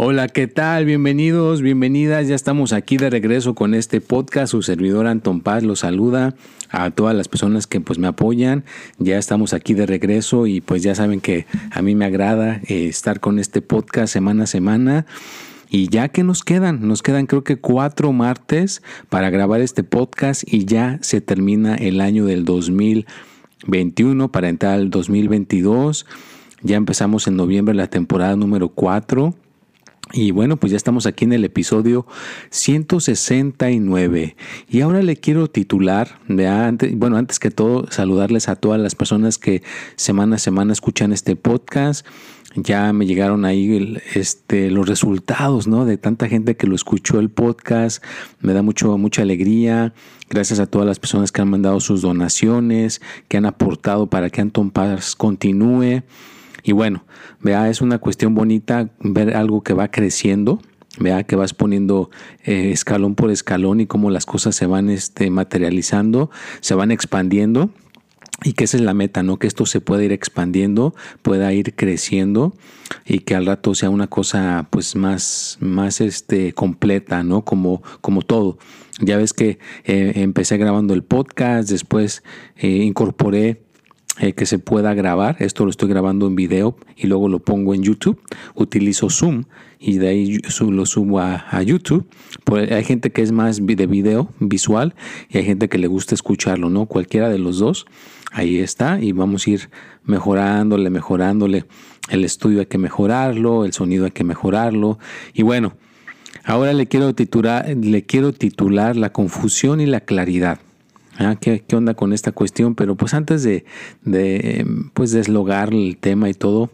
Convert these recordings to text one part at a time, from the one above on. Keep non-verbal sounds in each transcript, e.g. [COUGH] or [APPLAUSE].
Hola, ¿qué tal? Bienvenidos, bienvenidas. Ya estamos aquí de regreso con este podcast. Su servidor Anton Paz los saluda a todas las personas que pues me apoyan. Ya estamos aquí de regreso y pues ya saben que a mí me agrada eh, estar con este podcast semana a semana. Y ya que nos quedan, nos quedan creo que cuatro martes para grabar este podcast y ya se termina el año del 2021 para entrar al 2022. Ya empezamos en noviembre la temporada número 4 y bueno, pues ya estamos aquí en el episodio 169. Y ahora le quiero titular, bueno, antes que todo, saludarles a todas las personas que semana a semana escuchan este podcast. Ya me llegaron ahí este, los resultados, ¿no? De tanta gente que lo escuchó el podcast. Me da mucho, mucha alegría. Gracias a todas las personas que han mandado sus donaciones, que han aportado para que Anton Paz continúe. Y bueno, vea, es una cuestión bonita ver algo que va creciendo, vea que vas poniendo eh, escalón por escalón y cómo las cosas se van este, materializando, se van expandiendo. Y que esa es la meta, ¿no? Que esto se pueda ir expandiendo, pueda ir creciendo y que al rato sea una cosa pues más, más este, completa, ¿no? Como, como todo. Ya ves que eh, empecé grabando el podcast, después eh, incorporé eh, que se pueda grabar. Esto lo estoy grabando en video y luego lo pongo en YouTube. Utilizo Zoom y de ahí lo subo a, YouTube. Pues hay gente que es más de video visual y hay gente que le gusta escucharlo, ¿no? Cualquiera de los dos. Ahí está y vamos a ir mejorándole, mejorándole. El estudio hay que mejorarlo, el sonido hay que mejorarlo. Y bueno, ahora le quiero titular, le quiero titular la confusión y la claridad. Ah, ¿qué, onda con esta cuestión? Pero pues antes de, de pues deslogar el tema y todo,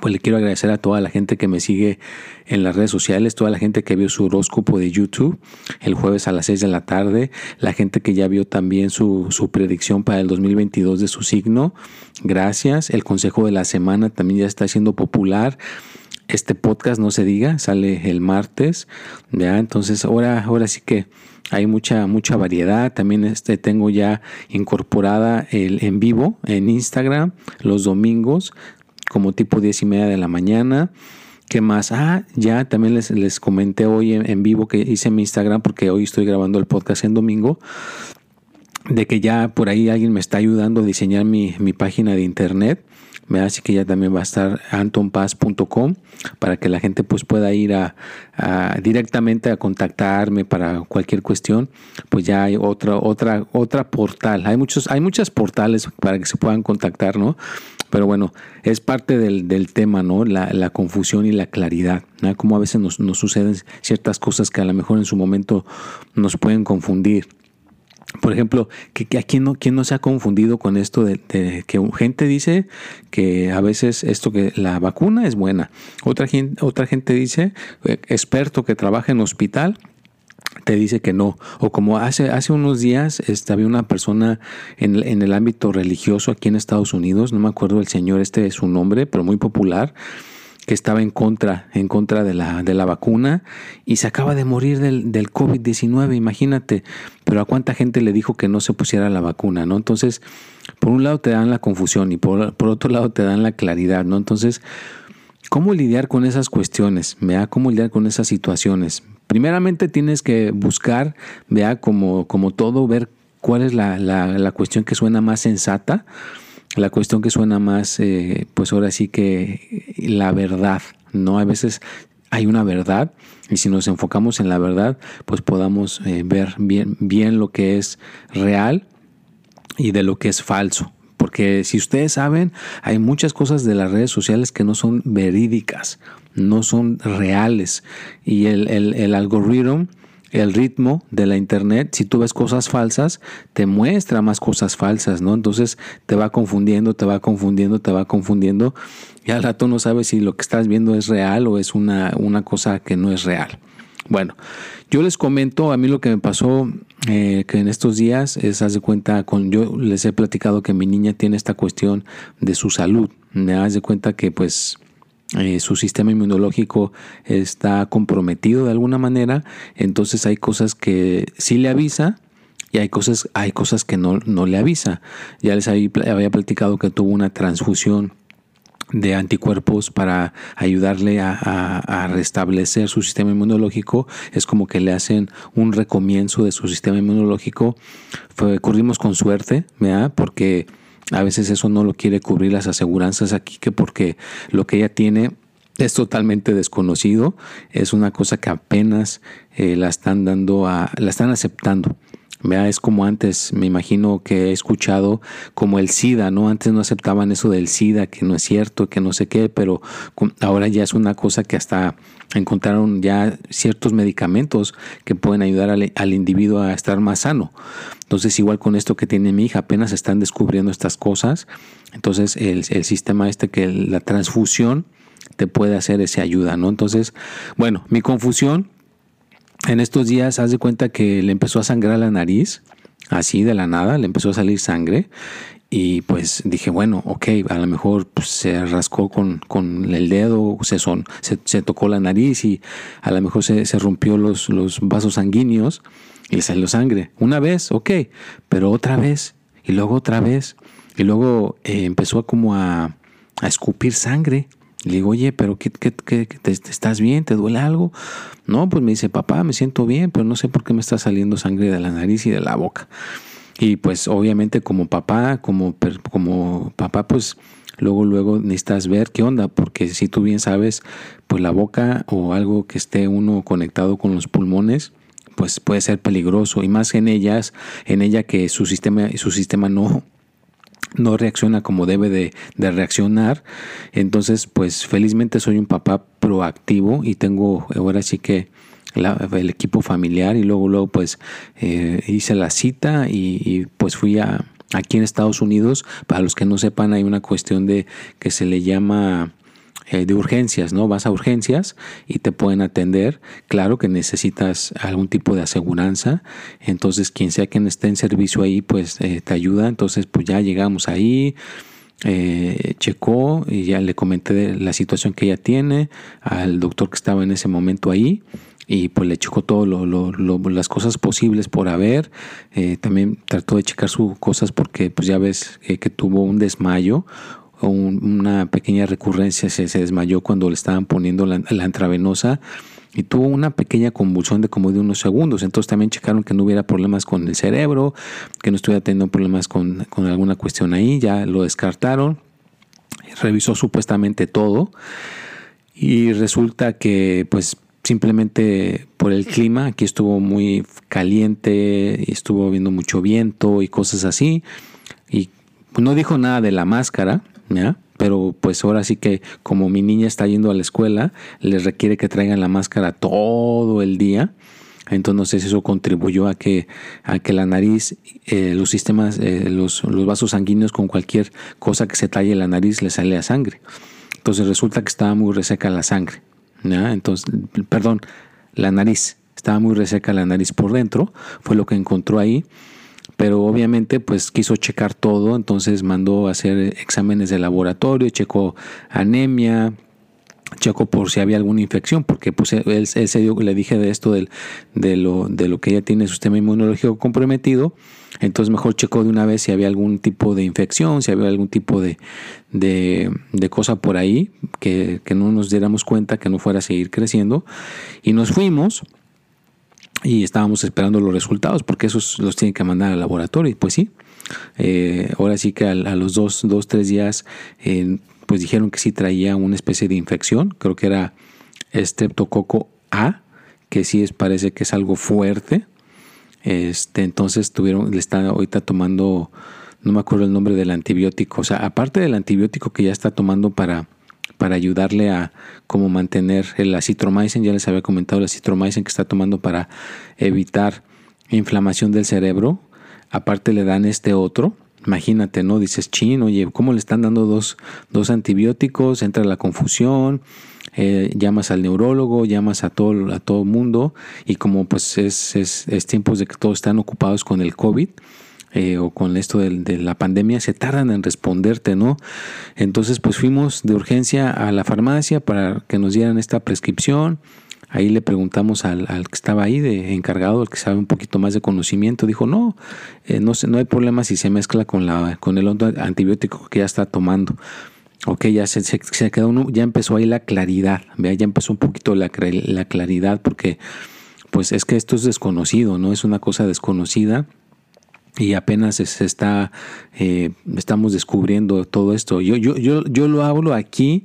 pues le quiero agradecer a toda la gente que me sigue en las redes sociales, toda la gente que vio su horóscopo de YouTube el jueves a las 6 de la tarde, la gente que ya vio también su, su predicción para el 2022 de su signo. Gracias. El consejo de la semana también ya está siendo popular. Este podcast, no se diga, sale el martes. ¿ya? Entonces, ahora, ahora sí que hay mucha, mucha variedad. También este, tengo ya incorporada el en vivo en Instagram los domingos, como tipo 10 y media de la mañana. ¿Qué más? Ah, ya también les, les comenté hoy en, vivo que hice mi Instagram porque hoy estoy grabando el podcast en domingo de que ya por ahí alguien me está ayudando a diseñar mi, mi página de internet Así que ya también va a estar antonpaz.com para que la gente pues pueda ir a, directamente a contactarme para cualquier cuestión. Pues ya hay otra, otra, otra portal. Hay muchos, hay muchas portales para que se puedan contactar, ¿no? Pero bueno, es parte del, tema, ¿no? La, confusión y la claridad, ¿no? Como a veces nos, nos suceden ciertas cosas que a lo mejor en su momento nos pueden confundir. Por ejemplo, que, aquí no, ¿quién no se ha confundido con esto de, que gente dice que a veces esto que la vacuna es buena. Otra gente, otra gente dice, eh, experto que trabaja en hospital, te dice que no. O como hace, hace unos días este, había una persona en, en, el ámbito religioso aquí en Estados Unidos, no me acuerdo el señor, este es su nombre, pero muy popular, que estaba en contra, en contra de la, de la vacuna y se acaba de morir del, del COVID-19, imagínate. Pero a cuánta gente le dijo que no se pusiera la vacuna, ¿no? Entonces, por un lado te dan la confusión y por, por otro lado te dan la claridad, ¿no? Entonces, ¿cómo lidiar con esas cuestiones? ¿Vea? ¿Cómo lidiar con esas situaciones? Primeramente tienes que buscar, vea, como, como todo, ver cuál es la, la, la cuestión que suena más sensata la cuestión que suena más, eh, pues ahora sí que la verdad, ¿no? A veces hay una verdad y si nos enfocamos en la verdad, pues podamos eh, ver bien, bien lo que es real y de lo que es falso. Porque si ustedes saben, hay muchas cosas de las redes sociales que no son verídicas, no son reales. Y el, el, el algoritmo el ritmo de la internet, si tú ves cosas falsas, te muestra más cosas falsas, ¿no? Entonces te va confundiendo, te va confundiendo, te va confundiendo y al rato no sabes si lo que estás viendo es real o es una, una cosa que no es real. Bueno, yo les comento, a mí lo que me pasó eh, que en estos días es, haz de cuenta, con yo les he platicado que mi niña tiene esta cuestión de su salud. Me haz de cuenta que pues eh, su sistema inmunológico está comprometido de alguna manera, entonces hay cosas que sí le avisa y hay cosas, hay cosas que no, no le avisa. Ya les había platicado que tuvo una transfusión de anticuerpos para ayudarle a, restablecer su sistema inmunológico. Es como que le hacen un recomienzo de su sistema inmunológico. Fue, corrimos con suerte, ¿verdad? Porque a veces eso no lo quiere cubrir las aseguranzas aquí, que porque lo que ella tiene es totalmente desconocido, es una cosa que apenas eh, la están dando a, la están aceptando. Es como antes, me imagino que he escuchado como el SIDA, ¿no? Antes no aceptaban eso del SIDA, que no es cierto, que no sé qué, pero ahora ya es una cosa que hasta encontraron ya ciertos medicamentos que pueden ayudar al, individuo a estar más sano. Entonces, igual con esto que tiene mi hija, apenas están descubriendo estas cosas. Entonces, el, el sistema este que la transfusión te puede hacer esa ayuda, ¿no? Entonces, bueno, mi confusión en estos días, haz de cuenta que le empezó a sangrar la nariz, así de la nada, le empezó a salir sangre. Y pues dije, bueno, ok, a lo mejor pues, se rascó con, con, el dedo, se, son, se, tocó la nariz y a lo mejor se, se rompió los, los, vasos sanguíneos y le salió sangre. Una vez, ok, pero otra vez y luego otra vez. Y luego eh, empezó como a, a escupir sangre. Le digo, oye, pero ¿qué, qué, qué, te, estás bien? ¿Te duele algo? No, pues me dice, papá, me siento bien, pero no sé por qué me está saliendo sangre de la nariz y de la boca. Y pues obviamente como papá, como, como papá, pues luego, luego necesitas ver qué onda, porque si tú bien sabes, pues la boca o algo que esté uno conectado con los pulmones, pues puede ser peligroso. Y más en ellas, en ella que su sistema, su sistema no, no reacciona como debe de, reaccionar. Entonces, pues felizmente soy un papá proactivo y tengo ahora sí que el equipo familiar y luego, luego pues eh, hice la cita y, y, pues fui a aquí en Estados Unidos. Para los que no sepan, hay una cuestión de que se le llama eh, de urgencias, ¿no? Vas a urgencias y te pueden atender. Claro que necesitas algún tipo de aseguranza. Entonces, quien sea quien esté en servicio ahí, pues eh, te ayuda. Entonces, pues ya llegamos ahí. Eh, checó y ya le comenté la situación que ella tiene al doctor que estaba en ese momento ahí y pues le checó todo las cosas posibles por haber. también trató de checar sus cosas porque pues ya ves que tuvo un desmayo una pequeña recurrencia, se, desmayó cuando le estaban poniendo la, intravenosa y tuvo una pequeña convulsión de como de unos segundos. Entonces también checaron que no hubiera problemas con el cerebro, que no estuviera teniendo problemas con, con alguna cuestión ahí, ya lo descartaron, revisó supuestamente todo y resulta que pues simplemente por el clima, aquí estuvo muy caliente, y estuvo viendo mucho viento y cosas así, y no dijo nada de la máscara, pero pues ahora sí que como mi niña está yendo a la escuela, les requiere que traigan la máscara todo el día. Entonces eso contribuyó a que, a que la nariz, eh, los sistemas, eh, los, los, vasos sanguíneos con cualquier cosa que se talle la nariz le sale a sangre. Entonces resulta que estaba muy reseca la sangre. Entonces, perdón, la nariz. Estaba muy reseca la nariz por dentro. Fue lo que encontró ahí pero obviamente pues quiso checar todo, entonces mandó a hacer exámenes de laboratorio, checó anemia, checó por si había alguna infección, porque pues él, se dio, le dije de esto del, de, lo, de lo que ella tiene su sistema inmunológico comprometido, entonces mejor checó de una vez si había algún tipo de infección, si había algún tipo de, de, de cosa por ahí, que, que no nos diéramos cuenta, que no fuera a seguir creciendo, y nos fuimos y estábamos esperando los resultados porque esos los tienen que mandar al laboratorio y pues sí eh, ahora sí que a, los dos, dos tres días eh, pues dijeron que sí traía una especie de infección creo que era estreptococo A que sí es, parece que es algo fuerte este entonces tuvieron le están ahorita tomando no me acuerdo el nombre del antibiótico o sea aparte del antibiótico que ya está tomando para para ayudarle a como mantener el acitromycin, ya les había comentado el acitromycin que está tomando para evitar inflamación del cerebro. Aparte le dan este otro, Imagínate, ¿no? Dices, chin, oye, ¿cómo le están dando dos, dos antibióticos? Entra la confusión, eh, llamas al neurólogo, llamas a todo a todo mundo y como pues es, es, es tiempos de que todos están ocupados con el COVID, eh, o con esto de, la pandemia se tardan en responderte, ¿no? Entonces pues fuimos de urgencia a la farmacia para que nos dieran esta prescripción. Ahí le preguntamos al, que estaba ahí de encargado, el que sabe un poquito más de conocimiento, dijo no, eh, no, no hay problema si se mezcla con, la, con el antibiótico que ya está tomando. Ok, ya se, se, quedó uno, ya empezó ahí la claridad, vea, ya empezó un poquito la, la claridad porque pues es que esto es desconocido, ¿no? Es una cosa desconocida y apenas se está, eh, estamos descubriendo todo esto. Yo, yo, yo, yo lo hablo aquí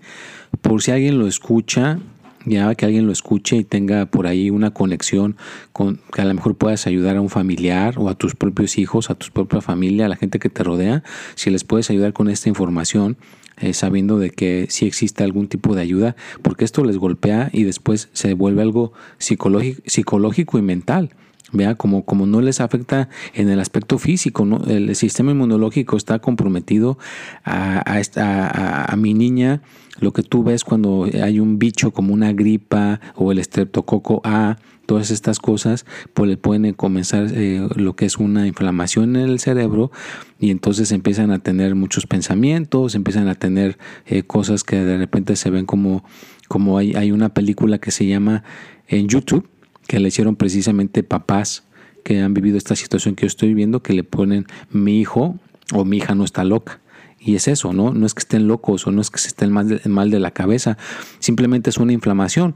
por si alguien lo escucha, ya que alguien lo escuche y tenga por ahí una conexión con que a lo mejor puedas ayudar a un familiar o a tus propios hijos, a tu propia familia, a la gente que te rodea, si les puedes ayudar con esta información. Eh, sabiendo de que si existe algún tipo de ayuda, porque esto les golpea y después se vuelve algo psicológico, psicológico y mental. Vea, como, como no les afecta en el aspecto físico, ¿no? el sistema inmunológico está comprometido a, a, a, mi niña. Lo que tú ves cuando hay un bicho como una gripa o el estreptococo A, todas estas cosas, pues le pueden comenzar eh, lo que es una inflamación en el cerebro y entonces empiezan a tener muchos pensamientos, empiezan a tener eh, cosas que de repente se ven como, como hay, hay una película que se llama en YouTube que le hicieron precisamente papás que han vivido esta situación que yo estoy viviendo, que le ponen mi hijo o mi hija no está loca. Y es eso, ¿no? No es que estén locos o no es que se estén mal mal de la cabeza, simplemente es una inflamación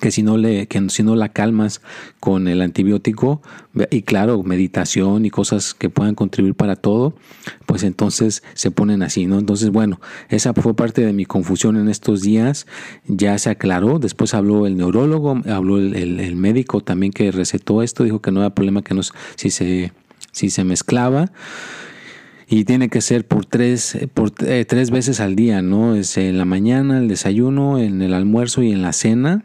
que si no le que si no la calmas con el antibiótico y claro meditación y cosas que puedan contribuir para todo pues entonces se ponen así no entonces bueno esa fue parte de mi confusión en estos días. Ya se aclaró. Después habló el neurólogo habló el, médico también que recetó esto. Dijo que no había problema que nos si se si se mezclaba. Y tiene que ser por tres, por eh, tres veces al día, ¿no? Es en la mañana, el desayuno, en el almuerzo y en la cena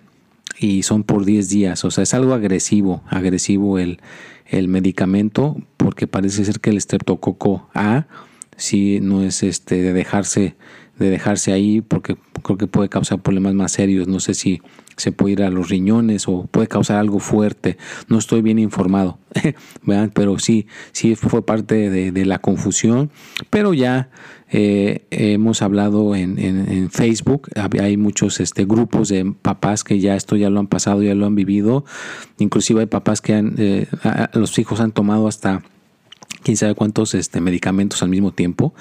y son por 10 días. O sea, es algo agresivo, agresivo el, el medicamento, porque parece ser que el streptococo A si no es este de dejarse de dejarse ahí porque creo que puede causar problemas más serios. No sé si se puede ir a los riñones o puede causar algo fuerte. No estoy bien informado, [LAUGHS] pero sí, sí fue parte de, la confusión. Pero ya eh, hemos hablado en, en, Facebook, hay muchos este, grupos de papás que ya esto ya lo han pasado, ya lo han vivido. Inclusive hay papás que han, eh, los hijos han tomado hasta quién sabe cuántos este, medicamentos al mismo tiempo.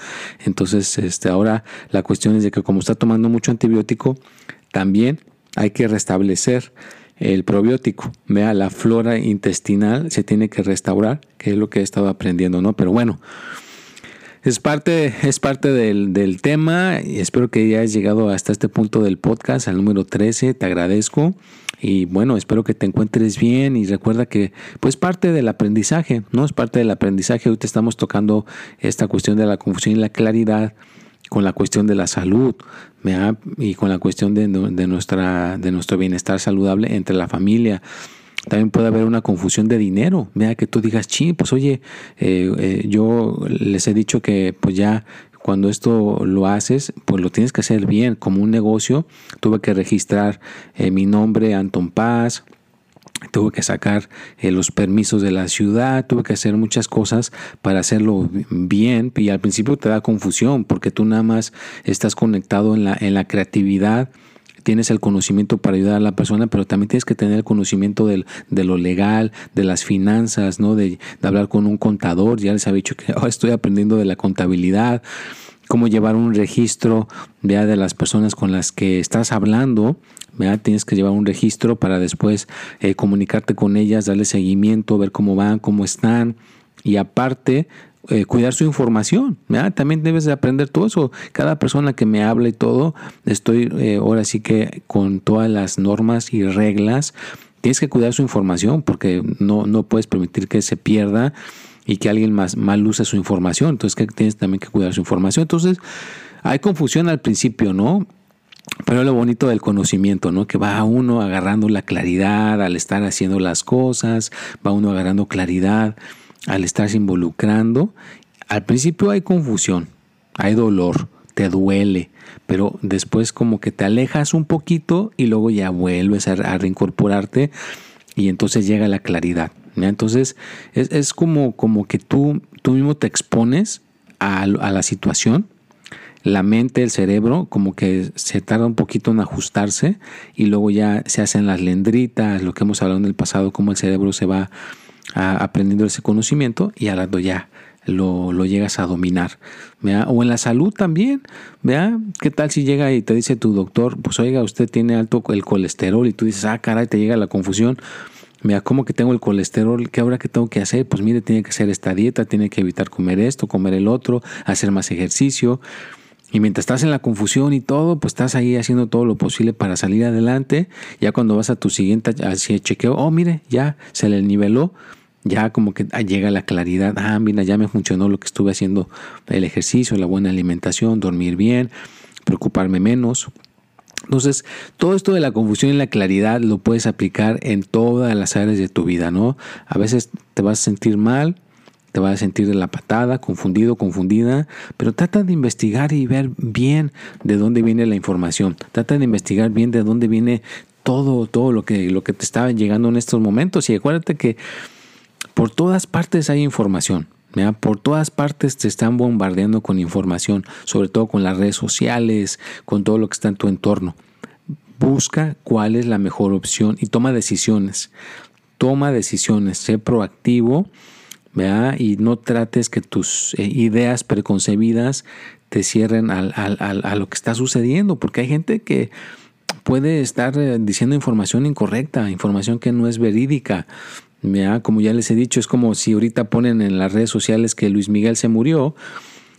Entonces, este, ahora la cuestión es de que como está tomando mucho antibiótico, también hay que restablecer el probiótico. Vea, la flora intestinal se tiene que restaurar, que es lo que he estado aprendiendo, ¿no? Pero bueno, es parte, es parte del, del tema y espero que ya hayas llegado hasta este punto del podcast, al número 13. Te agradezco. Y bueno, espero que te encuentres bien y recuerda que pues parte del aprendizaje, ¿no? Es parte del aprendizaje. Hoy te estamos tocando esta cuestión de la confusión y la claridad con la cuestión de la salud y con la cuestión de, nuestra, de nuestro bienestar saludable entre la familia. También puede haber una confusión de dinero. Vea que tú digas, sí, pues oye, eh, eh, yo les he dicho que pues ya cuando esto lo haces, pues lo tienes que hacer bien, como un negocio. Tuve que registrar eh, mi nombre, Anton Paz, tuve que sacar eh, los permisos de la ciudad, tuve que hacer muchas cosas para hacerlo bien y al principio te da confusión porque tú nada más estás conectado en la, en la creatividad tienes el conocimiento para ayudar a la persona, pero también tienes que tener el conocimiento de lo legal, de las finanzas, ¿no? De, hablar con un contador. Ya les había dicho que [LAUGHS] oh, estoy aprendiendo de la contabilidad, cómo llevar un registro de las personas con las que estás hablando. Tienes que llevar un registro para después eh, comunicarte con ellas, darle seguimiento, ver cómo van, cómo están. Y aparte, eh, cuidar su información. También debes de aprender todo eso. Cada persona que me habla y todo, estoy eh, ahora sí que con todas las normas y reglas. Tienes que cuidar su información porque no, no puedes permitir que se pierda y que alguien más mal use su información. Entonces que tienes también que cuidar su información. Entonces hay confusión al principio, ¿no? Pero lo bonito del conocimiento, ¿no? Que va uno agarrando la claridad al estar haciendo las cosas, va uno agarrando claridad al estarse involucrando al principio hay confusión, hay dolor, te duele, pero después como que te alejas un poquito y luego ya vuelves a, reincorporarte y entonces llega la claridad. Entonces es, como, como que tú, tú mismo te expones a, a la situación la mente, el cerebro, como que se tarda un poquito en ajustarse y luego ya se hacen las lendritas, lo que hemos hablado en el pasado, cómo el cerebro se va aprendiendo ese conocimiento y al ya lo, llegas a dominar. O en la salud también. ¿vea? ¿Qué tal si llega y te dice tu doctor, pues oiga, usted tiene alto el colesterol y tú dices, ah, caray, te llega la confusión. Mira, ¿cómo que tengo el colesterol? ¿Qué ahora que tengo que hacer? Pues mire, tiene que hacer esta dieta, tiene que evitar comer esto, comer el otro, hacer más ejercicio. Y mientras estás en la confusión y todo, pues estás ahí haciendo todo lo posible para salir adelante. Ya cuando vas a tu siguiente chequeo, oh, mire, ya se le niveló, ya como que llega la claridad. Ah, mira, ya me funcionó lo que estuve haciendo, el ejercicio, la buena alimentación, dormir bien, preocuparme menos. Entonces, todo esto de la confusión y la claridad lo puedes aplicar en todas las áreas de tu vida, ¿no? A veces te vas a sentir mal, te vas a sentir de la patada, confundido, confundida, pero trata de investigar y ver bien de dónde viene la información. Trata de investigar bien de dónde viene todo, todo lo que, lo que te está llegando en estos momentos. Y acuérdate que por todas partes hay información. Por todas partes te están bombardeando con información, sobre todo con las redes sociales, con todo lo que está en tu entorno. Busca cuál es la mejor opción y toma decisiones. Toma decisiones, sé proactivo y no trates que tus eh, ideas preconcebidas te cierren a lo que está sucediendo, porque hay gente que puede estar eh, diciendo información incorrecta, información que no es verídica. Como ya les he dicho, es como si ahorita ponen en las redes sociales que Luis Miguel se murió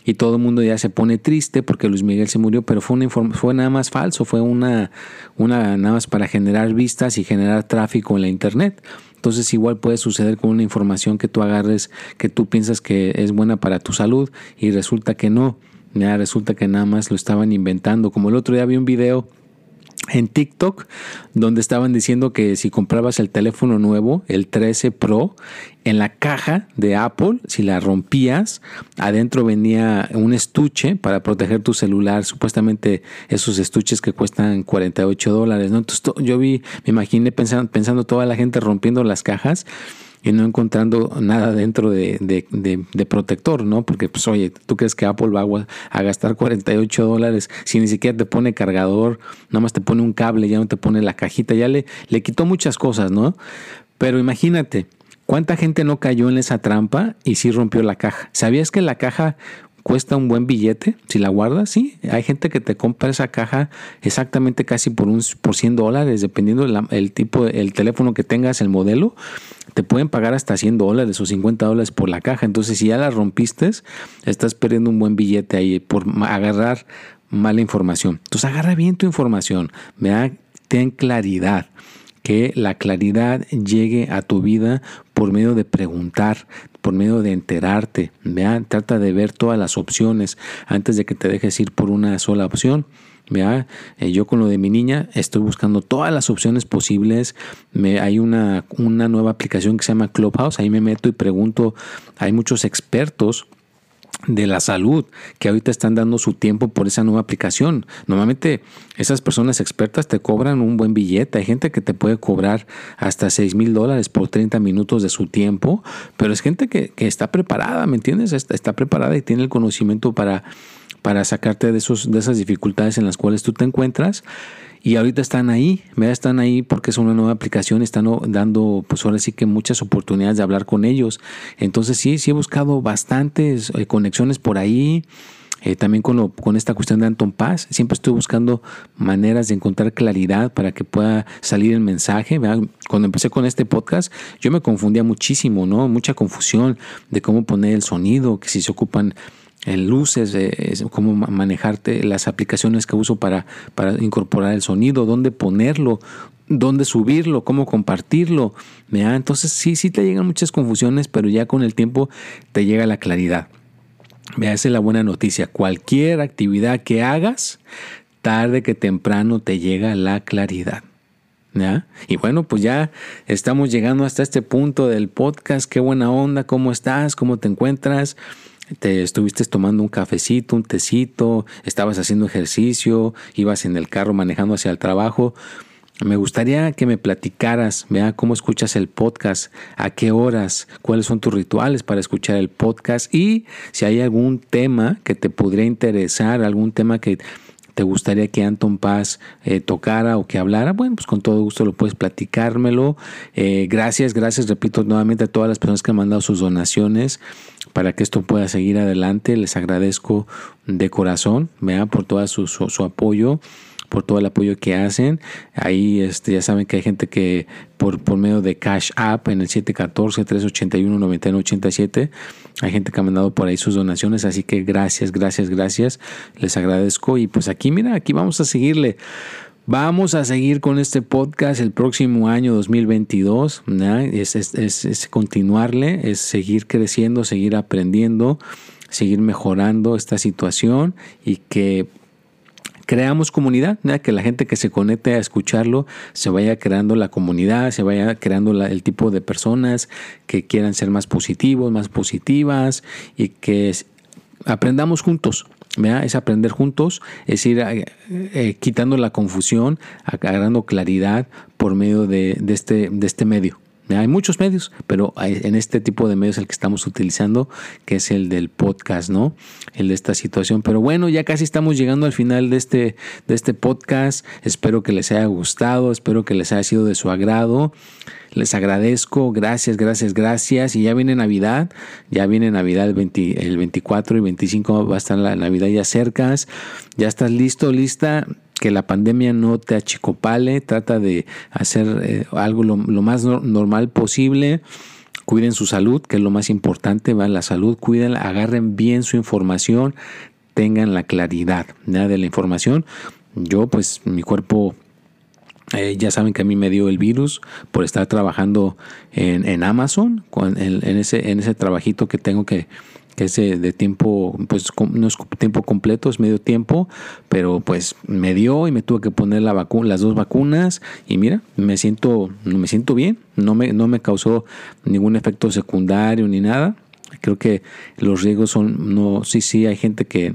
y todo el mundo ya se pone triste porque Luis Miguel se murió, pero fue, una fue nada más falso, fue una, una nada más para generar vistas y generar tráfico en la internet. Entonces igual puede suceder con una información que tú agarres, que tú piensas que es buena para tu salud y resulta que no. Ya resulta que nada más lo estaban inventando. Como el otro día vi un video en TikTok donde estaban diciendo que si comprabas el teléfono nuevo, el 13 Pro, en la caja de Apple, si la rompías, adentro venía un estuche para proteger tu celular, supuestamente esos estuches que cuestan 48 dólares, ¿no? Entonces yo vi, me imaginé pensando, pensando toda la gente rompiendo las cajas y no encontrando nada dentro de, de, protector, ¿no? Porque, pues, oye, ¿tú crees que Apple va a, gastar 48 dólares si ni siquiera te pone cargador, nada más te pone un cable, ya no te pone la cajita, ya le, le quitó muchas cosas, ¿no? Pero imagínate, ¿cuánta gente no cayó en esa trampa y sí rompió la caja? ¿Sabías que la caja cuesta un buen billete si la guardas, sí. Hay gente que te compra esa caja exactamente casi por un por 100 dólares, dependiendo del tipo, el teléfono que tengas, el modelo te pueden pagar hasta 100 dólares o 50 dólares por la caja. Entonces, si ya la rompiste, estás perdiendo un buen billete ahí por agarrar mala información. Entonces, agarra bien tu información, ten claridad. Que la claridad llegue a tu vida por medio de preguntar, por medio de enterarte. Vea, trata de ver todas las opciones antes de que te dejes ir por una sola opción. Eh, yo con lo de mi niña estoy buscando todas las opciones posibles. Me, hay una, una nueva aplicación que se llama Clubhouse. Ahí me meto y pregunto. Hay muchos expertos de la salud que ahorita están dando su tiempo por esa nueva aplicación. Normalmente esas personas expertas te cobran un buen billete. Hay gente que te puede cobrar hasta 6 mil dólares por 30 minutos de su tiempo, pero es gente que, está preparada, ¿me entiendes? está preparada y tiene el conocimiento para para sacarte de, esos, de esas dificultades en las cuales tú te encuentras. Y ahorita están ahí, están ahí porque es una nueva aplicación, están dando, pues ahora sí que muchas oportunidades de hablar con ellos. Entonces sí, sí he buscado bastantes eh, conexiones por ahí. Eh, también con, lo, con esta cuestión de Anton Paz, siempre estoy buscando maneras de encontrar claridad para que pueda salir el mensaje. Cuando empecé con este podcast, yo me confundía muchísimo, ¿no? Mucha confusión de cómo poner el sonido, que si se ocupan en luces, cómo manejarte las aplicaciones que uso para, para incorporar el sonido, dónde ponerlo, dónde subirlo, cómo compartirlo. Entonces sí, sí te llegan muchas confusiones, pero ya con el tiempo te llega la claridad. Vea, esa es la buena noticia. Cualquier actividad que hagas, tarde que temprano te llega la claridad. ¿Ya? Y bueno, pues ya estamos llegando hasta este punto del podcast. Qué buena onda, ¿cómo estás? ¿Cómo te encuentras? Te estuviste tomando un cafecito, un tecito, estabas haciendo ejercicio, ibas en el carro manejando hacia el trabajo. Me gustaría que me platicaras, vea cómo escuchas el podcast, a qué horas, cuáles son tus rituales para escuchar el podcast y si hay algún tema que te podría interesar, algún tema que te gustaría que Anton Paz eh, tocara o que hablara, bueno, pues con todo gusto lo puedes platicármelo. Eh, gracias, gracias, repito nuevamente a todas las personas que han mandado sus donaciones para que esto pueda seguir adelante. Les agradezco de corazón, vea por todo su, su apoyo por todo el apoyo que hacen. Ahí este, ya saben que hay gente que por, por medio de Cash App en el 714-381-9987, hay gente que ha mandado por ahí sus donaciones, así que gracias, gracias, gracias, les agradezco. Y pues aquí, mira, aquí vamos a seguirle. Vamos a seguir con este podcast el próximo año 2022. Es, es, es, continuarle, es seguir creciendo, seguir aprendiendo, seguir mejorando esta situación y que creamos comunidad, que la gente que se conecte a escucharlo se vaya creando la comunidad, se vaya creando el tipo de personas que quieran ser más positivos, más positivas y que aprendamos juntos. Es aprender juntos, es ir eh, eh, quitando la confusión, agarrando claridad por medio de, este, de este medio. Hay muchos medios, pero en este tipo de medios el que estamos utilizando, que es el del podcast, ¿no? El de esta situación. Pero bueno, ya casi estamos llegando al final de este, de este podcast. Espero que les haya gustado, espero que les haya sido de su agrado. Les agradezco, gracias, gracias, gracias. Y ya viene Navidad, ya viene Navidad el, el 24 y 25 va a estar la Navidad ya cerca. Ya estás listo, lista que la pandemia no te achicopale, trata de hacer eh, algo lo, más normal posible. Cuiden su salud, que es lo más importante, va la salud, cuiden, agarren bien su información, tengan la claridad de la información. Yo, pues, mi cuerpo eh, ya saben que a mí me dio el virus por estar trabajando en, Amazon, en, ese, en ese trabajito que tengo que es de tiempo, pues no es tiempo completo, es medio tiempo, pero pues me dio y me tuve que poner la las dos vacunas y mira, me siento, me siento bien, no me, no me causó ningún efecto secundario ni nada. Creo que los riesgos son, no, sí, sí, hay gente que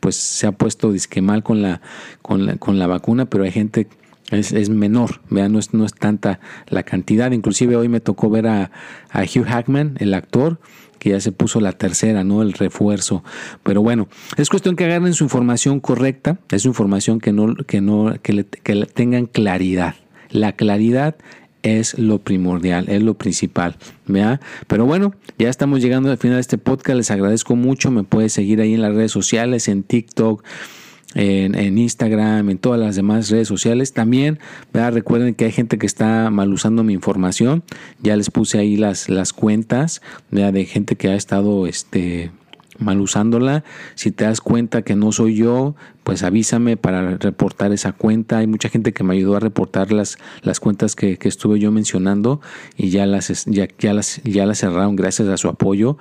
pues se ha puesto disque mal con la, con la, con la vacuna, pero hay gente es, es, menor, vean, no es, no es tanta la cantidad. Inclusive hoy me tocó ver a, a Hugh Hackman, el actor, que ya se puso la tercera, ¿no? El refuerzo. Pero bueno, es cuestión que agarren su información correcta, es información que no, que no, que, le, que tengan claridad. La claridad es lo primordial, es lo principal. ¿vea? Pero bueno, ya estamos llegando al final de este podcast. Les agradezco mucho. Me puedes seguir ahí en las redes sociales, en TikTok, en, Instagram, en todas las demás redes sociales. También recuerden que hay gente que está mal usando mi información. Ya les puse ahí las, las cuentas de gente que ha estado este, mal usándola. Si te das cuenta que no soy yo, pues avísame para reportar esa cuenta. Hay mucha gente que me ayudó a reportar las, las cuentas que, que estuve yo mencionando y ya las, ya, ya, las, ya las cerraron gracias a su apoyo.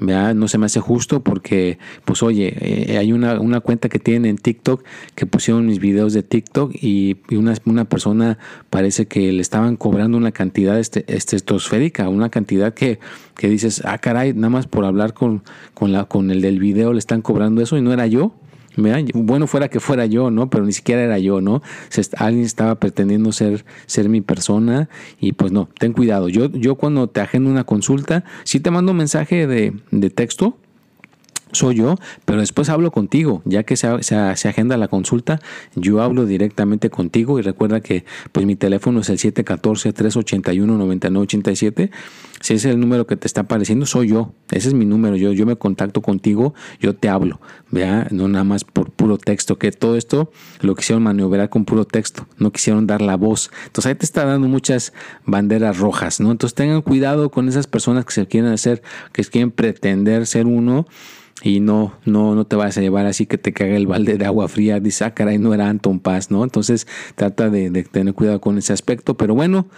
No se me hace justo porque, pues oye, eh, hay una, una, cuenta que tienen en TikTok que pusieron mis videos de TikTok y, una, una, persona parece que le estaban cobrando una cantidad este, estratosférica, una cantidad que, que dices, ah, caray, nada más por hablar con, con, la, con el del video le están cobrando eso y no era yo. Bueno fuera que fuera yo, ¿no? Pero ni siquiera era yo, ¿no? alguien estaba pretendiendo ser, ser mi persona y pues no, ten cuidado. Yo, yo cuando te agendo una consulta, si te mando un mensaje de, de texto, soy yo, pero después hablo contigo, ya que se, se, agenda la consulta, yo hablo directamente contigo y recuerda que pues mi teléfono es el 714-381-9987, si ese es el número que te está apareciendo, soy yo, ese es mi número, yo, yo me contacto contigo, yo te hablo, vea, no nada más por puro texto, que todo esto lo quisieron maniobrar con puro texto, no quisieron dar la voz, entonces ahí te está dando muchas banderas rojas, ¿no? Entonces tengan cuidado con esas personas que se quieren hacer, que quieren pretender ser uno, y no, no, no te vas a llevar así que te caga el balde de agua fría, dice, ah, caray, no era Anton Paz, ¿no? Entonces trata de, tener cuidado con ese aspecto, pero bueno,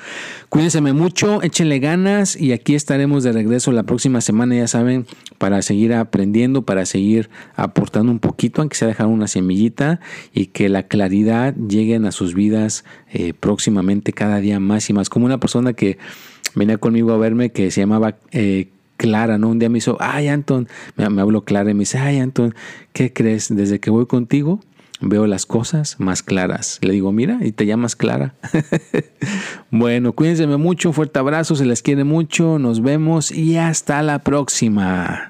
cuídense mucho, échenle ganas y aquí estaremos de regreso la próxima semana, ya saben, para seguir aprendiendo, para seguir aportando un poquito, aunque sea dejar una semillita y que la claridad llegue a sus vidas eh, próximamente cada día más y más, como una persona que venía conmigo a verme que se llamaba... Eh, Clara, ¿no? Un día me hizo, ay, Anton, me, me habló Clara y me dice, ay, Anton, ¿qué crees? Desde que voy contigo, veo las cosas más claras. Le digo, mira, y te llamas Clara. [LAUGHS] bueno, cuídense mucho, fuerte abrazo, se les quiere mucho, nos vemos y hasta la próxima.